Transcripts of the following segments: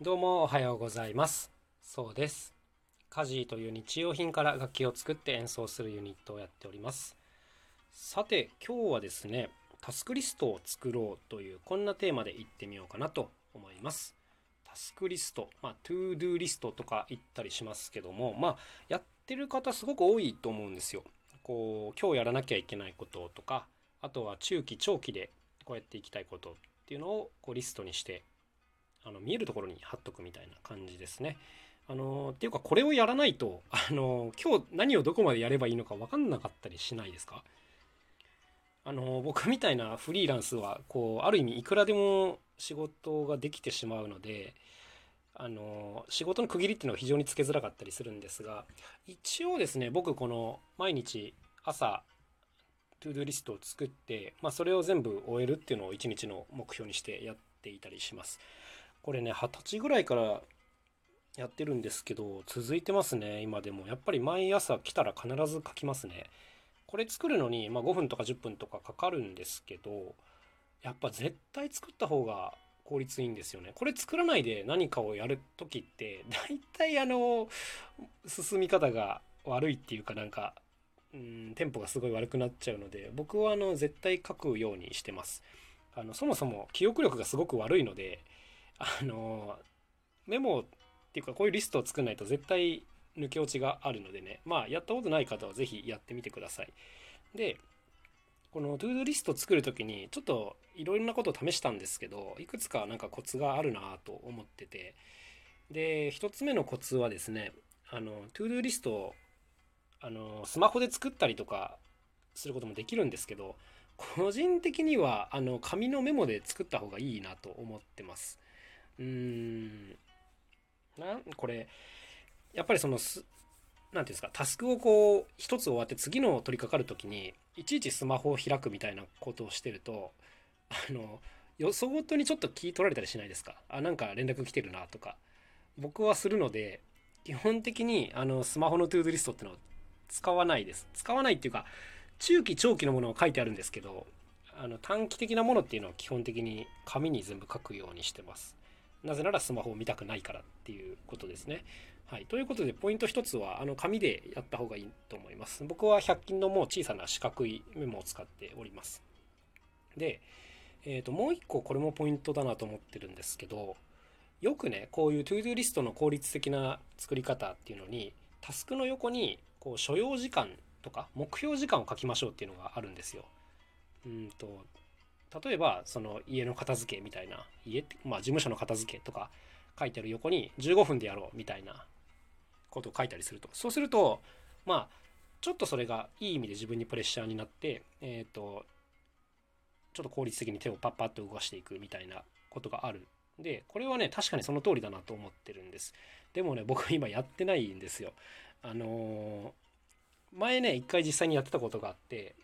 どうもおはようございます。そうです。カジーという日用品から楽器を作って演奏するユニットをやっております。さて今日はですねタスクリストを作ろうというこんなテーマでいってみようかなと思います。タスクリストまあ to do リストとか言ったりしますけどもまあやってる方すごく多いと思うんですよ。こう今日やらなきゃいけないこととかあとは中期長期でこうやっていきたいことっていうのをこうリストにしてあの見えるところに貼っとくみたいな感じですね。あのっていうかこれをやらないと あの今日何をどこまでやればいいのか分かんなかったりしないですか？あの僕みたいなフリーランスはこうある意味いくらでも仕事ができてしまうのであの仕事の区切りっていうのが非常につけづらかったりするんですが一応ですね僕この毎日朝トゥードゥリストを作って、まあ、それを全部終えるっていうのを一日の目標にしてやっていたりします。これね二十歳ぐらいからやってるんですけど続いてますね今でも。やっぱり毎朝来たら必ず書きますね。これ作るのに、まあ、5分とか10分とかかかるんですけどやっぱ絶対作った方が効率いいんですよね。これ作らないで何かをやる時って大体あの進み方が悪いっていうかなんかうんテンポがすごい悪くなっちゃうので僕はあの絶対書くようにしてます。あのそもそも記憶力がすごく悪いのであのメモっていうかこういうリストを作らないと絶対抜け落ちがあるのでね。まあやったことない方は是非やってみてください。でこのトゥードリスト作る時にちょっといろいろなことを試したんですけどいくつかなんかコツがあるなと思ってて。で1つ目のコツはですねあのトゥードリストをあのスマホで作ったりとかすることもできるんですけど個人的にはあの紙のメモで作った方がいいなと思ってます。うん。なこれやっぱりそのす何ていうんですかタスクをこう一つ終わって次の取り掛かる時にいちいちスマホを開くみたいなことをしてるとあの予想ごとにちょっと聞い取られたりしないですか？あなんか連絡来てるなとか。僕はするので基本的にあのスマホのトゥードリストってのを使わないです。使わないっていうか中期長期のものは書いてあるんですけどあの短期的なものっていうのは基本的に紙に全部書くようにしてます。なぜならスマホを見たくないからっていうことですね。はい、ということでポイント1つはあの紙でやった方がいいと思います。僕は100均のもう小さな四角いメモを使っております。で、えー、ともう1個これもポイントだなと思ってるんですけどよくねこういう ToDo リストの効率的な作り方っていうのにタスクの横にこう所要時間とか目標時間を書きましょうっていうのがあるんですよ。うんと例えばその家の片付けみたいな家ってまあ事務所の片付けとか書いてある横に15分でやろうみたいなことを書いたりすると。そうするとまあちょっとそれがいい意味で自分にプレッシャーになってえっ、ー、とちょっと効率的に手をパッパッと動かしていくみたいなことがある。でこれはね確かにその通りだなと思ってるんです。でもね僕今やってないんですよ。あのー、前ね一回実際にやってたことがあって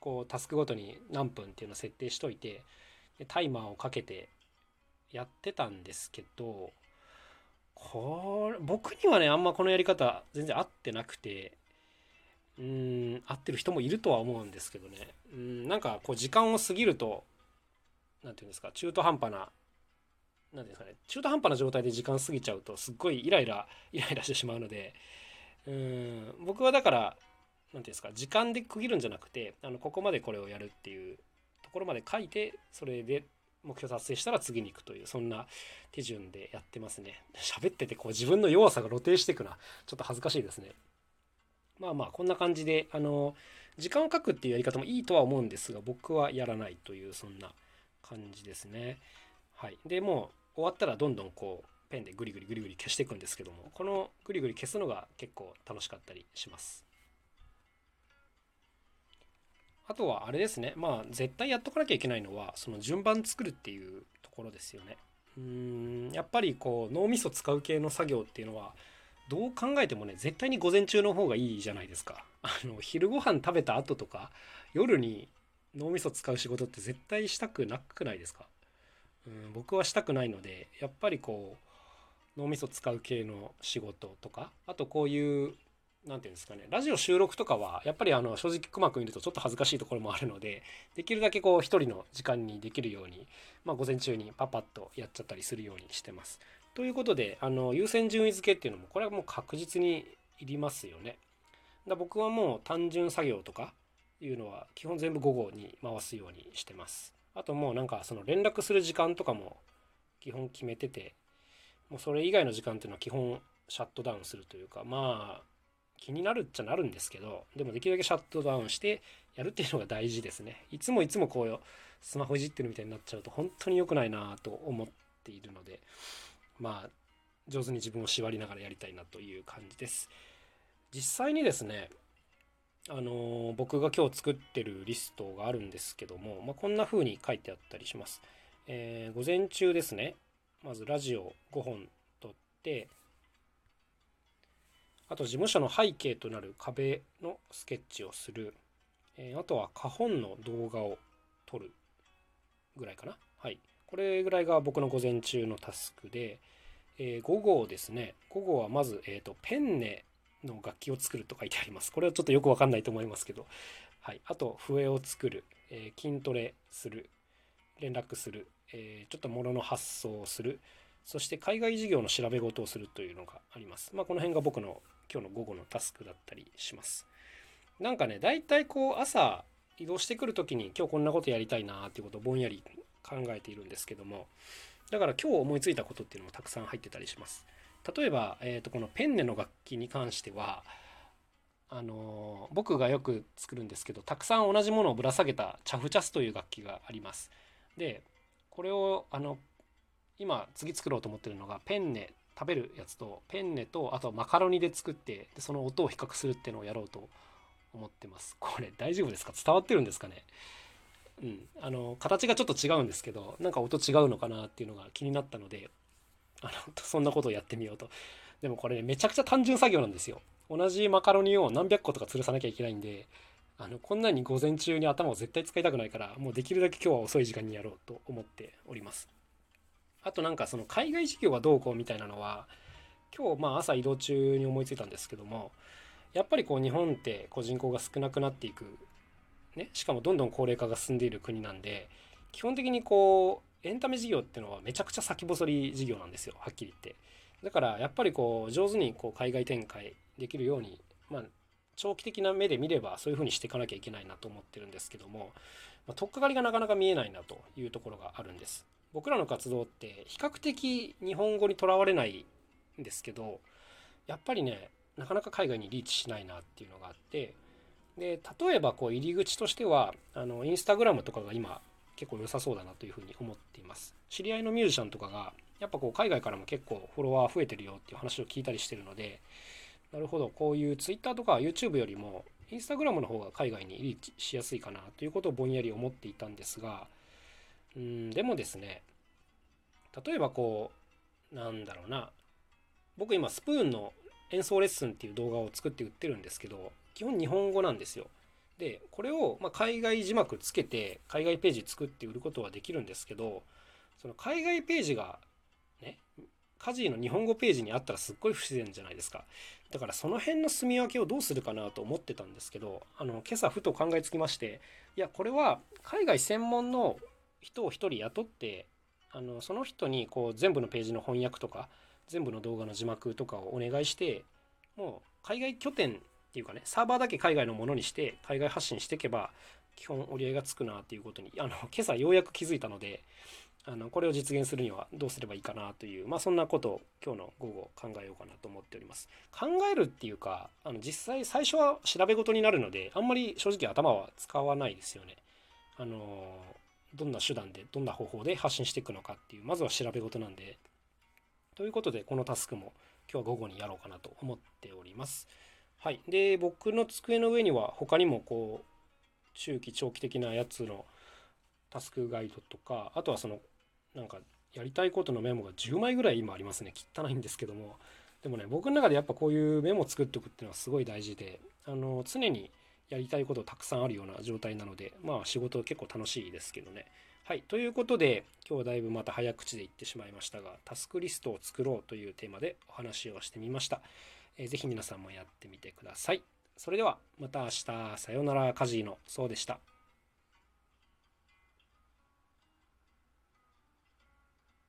こうタスクごとに何分っていうのを設定しといてでタイマーをかけてやってたんですけどこれ僕にはねあんまこのやり方全然合ってなくてうん合ってる人もいるとは思うんですけどね。うんなんかこう時間を過ぎると何て言うんですか中途半端な何ですかね中途半端な状態で時間過ぎちゃうとすっごいイライライライラしてしまうのでうん僕はだから何ていうんですか時間で区切るんじゃなくてあのここまでこれをやるっていうところまで書いてそれで目標達成したら次に行くというそんな手順でやってますね。喋っててこう自分の弱さが露呈していくな。ちょっと恥ずかしいですね。まあまあこんな感じであの時間を書くっていうやり方もいいとは思うんですが僕はやらないというそんな感じですね。はい。でもう終わったらどんどんこうペンでグリグリグリグリ消していくんですけどもこのグリグリ消すのが結構楽しかったりします。あとはあれですね。まあ絶対やっとかなきゃいけないのはその順番作るっていうところですよね。うんやっぱりこう脳みそ使う系の作業っていうのはどう考えてもね絶対に午前中の方がいいじゃないですか。あの昼ご飯食べた後とか夜に脳みそ使う仕事って絶対したくなくないですか。うん僕はしたくないのでやっぱりこう脳みそ使う系の仕事とかあとこういう何て言うんですかねラジオ収録とかはやっぱりあの正直くまくんいるとちょっと恥ずかしいところもあるのでできるだけこう一人の時間にできるように、まあ、午前中にパパッとやっちゃったりするようにしてます。ということであの優先順位付けっていうのもこれはもう確実にいりますよね。だ僕はもう単純作業とかいうのは基本全部午後に回すようにしてます。あともうなんかその連絡する時間とかも基本決めててもうそれ以外の時間っていうのは基本シャットダウンするというかまあ気になるっちゃなるんですけどでもできるだけシャットダウンしてやるっていうのが大事ですね。いつもいつもこうスマホいじってるみたいになっちゃうと本当に良くないなと思っているのでまあ上手に自分を縛りながらやりたいなという感じです。実際にですねあの僕が今日作ってるリストがあるんですけども、まあ、こんな風に書いてあったりします、えー、午前中ですねまずラジオ5本撮ってあと事務所の背景となる壁のスケッチをする、えー、あとは花本の動画を撮るぐらいかな。はい。これぐらいが僕の午前中のタスクで、えー、午後ですね。午後はまず、えーと、ペンネの楽器を作ると書いてあります。これはちょっとよくわかんないと思いますけど。はい。あと笛を作る、えー、筋トレする。連絡する、えー、ちょっと物の発送をする。そして海外事業の調べ事をするというのがあります。まあこの辺が僕の今日の午後のタスクだったりします。なんかね大体こう朝移動してくる時に今日こんなことやりたいなっていうことをぼんやり考えているんですけどもだから今日思いついたことっていうのもたくさん入ってたりします。例えば、えー、とこのペンネの楽器に関してはあのー、僕がよく作るんですけどたくさん同じものをぶら下げたチャフチャスという楽器があります。でこれをあの今次作ろうと思ってるのがペンネ食べるやつとペンネとあとはマカロニで作ってでその音を比較するっていうのをやろうと思ってます。これ大丈夫ですか？伝わってるんですかね？うん。あの形がちょっと違うんですけどなんか音違うのかなっていうのが気になったのであのそんなことをやってみようと。でもこれ、ね、めちゃくちゃ単純作業なんですよ。同じマカロニを何百個とか吊るさなきゃいけないんであのこんなに午前中に頭を絶対使いたくないからもうできるだけ今日は遅い時間にやろうと思っております。あとなんかその海外事業はどうこうみたいなのは今日まあ朝移動中に思いついたんですけどもやっぱりこう日本ってこう人口が少なくなっていく、ね、しかもどんどん高齢化が進んでいる国なんで基本的にこうエンタメ事業っていうのはめちゃくちゃ先細り事業なんですよはっきり言ってだからやっぱりこう上手にこう海外展開できるようにまあ長期的な目で見ればそういうふうにしていかなきゃいけないなと思ってるんですけども、まあ、取っかかりがなかなか見えないなというところがあるんです。僕らの活動って比較的日本語にとらわれないんですけどやっぱりねなかなか海外にリーチしないなっていうのがあってで例えばこう入り口としてはあのインスタグラムとかが今結構良さそうだなというふうに思っています。知り合いのミュージシャンとかがやっぱこう海外からも結構フォロワー増えてるよっていう話を聞いたりしてるのでなるほどこういう Twitter とか YouTube よりも Instagram の方が海外にリーチしやすいかなということをぼんやり思っていたんですがうんでもですね例えばこうなんだろうな僕今スプーンの演奏レッスンっていう動画を作って売ってるんですけど基本日本語なんですよ。でこれをま海外字幕つけて海外ページ作って売ることはできるんですけどその海外ページがねカジーの日本語ページにあったらすっごい不自然じゃないですか。だからその辺の住み分けをどうするかなと思ってたんですけどあの今朝ふと考えつきましていやこれは海外専門の人を1人雇ってあのその人にこう全部のページの翻訳とか全部の動画の字幕とかをお願いしてもう海外拠点っていうかねサーバーだけ海外のものにして海外発信していけば基本折り合いがつくなっていうことにあの今朝ようやく気づいたのであのこれを実現するにはどうすればいいかなという、まあ、そんなことを今日の午後考えようかなと思っております。考えるっていうかあの実際最初は調べ事になるのであんまり正直頭は使わないですよね。あのどんな手段でどんな方法で発信していくのかっていうまずは調べ事なんでということで、このタスクも今日は午後にやろうかなと思っております。はい。で、僕の机の上には他にもこう、中期、長期的なやつのタスクガイドとか、あとはその、なんか、やりたいことのメモが10枚ぐらい今ありますね。汚いんですけども。でもね、僕の中でやっぱこういうメモ作っておくっていうのはすごい大事で、あの、常にやりたいことたくさんあるような状態なので、まあ仕事結構楽しいですけどね。はい。ということで、今日はだいぶまた早口で言ってしまいましたが、タスクリストを作ろうというテーマでお話をしてみました。えー、ぜひ皆さんもやってみてください。それでは、また明日、さようなら、カジーノ、そうでした。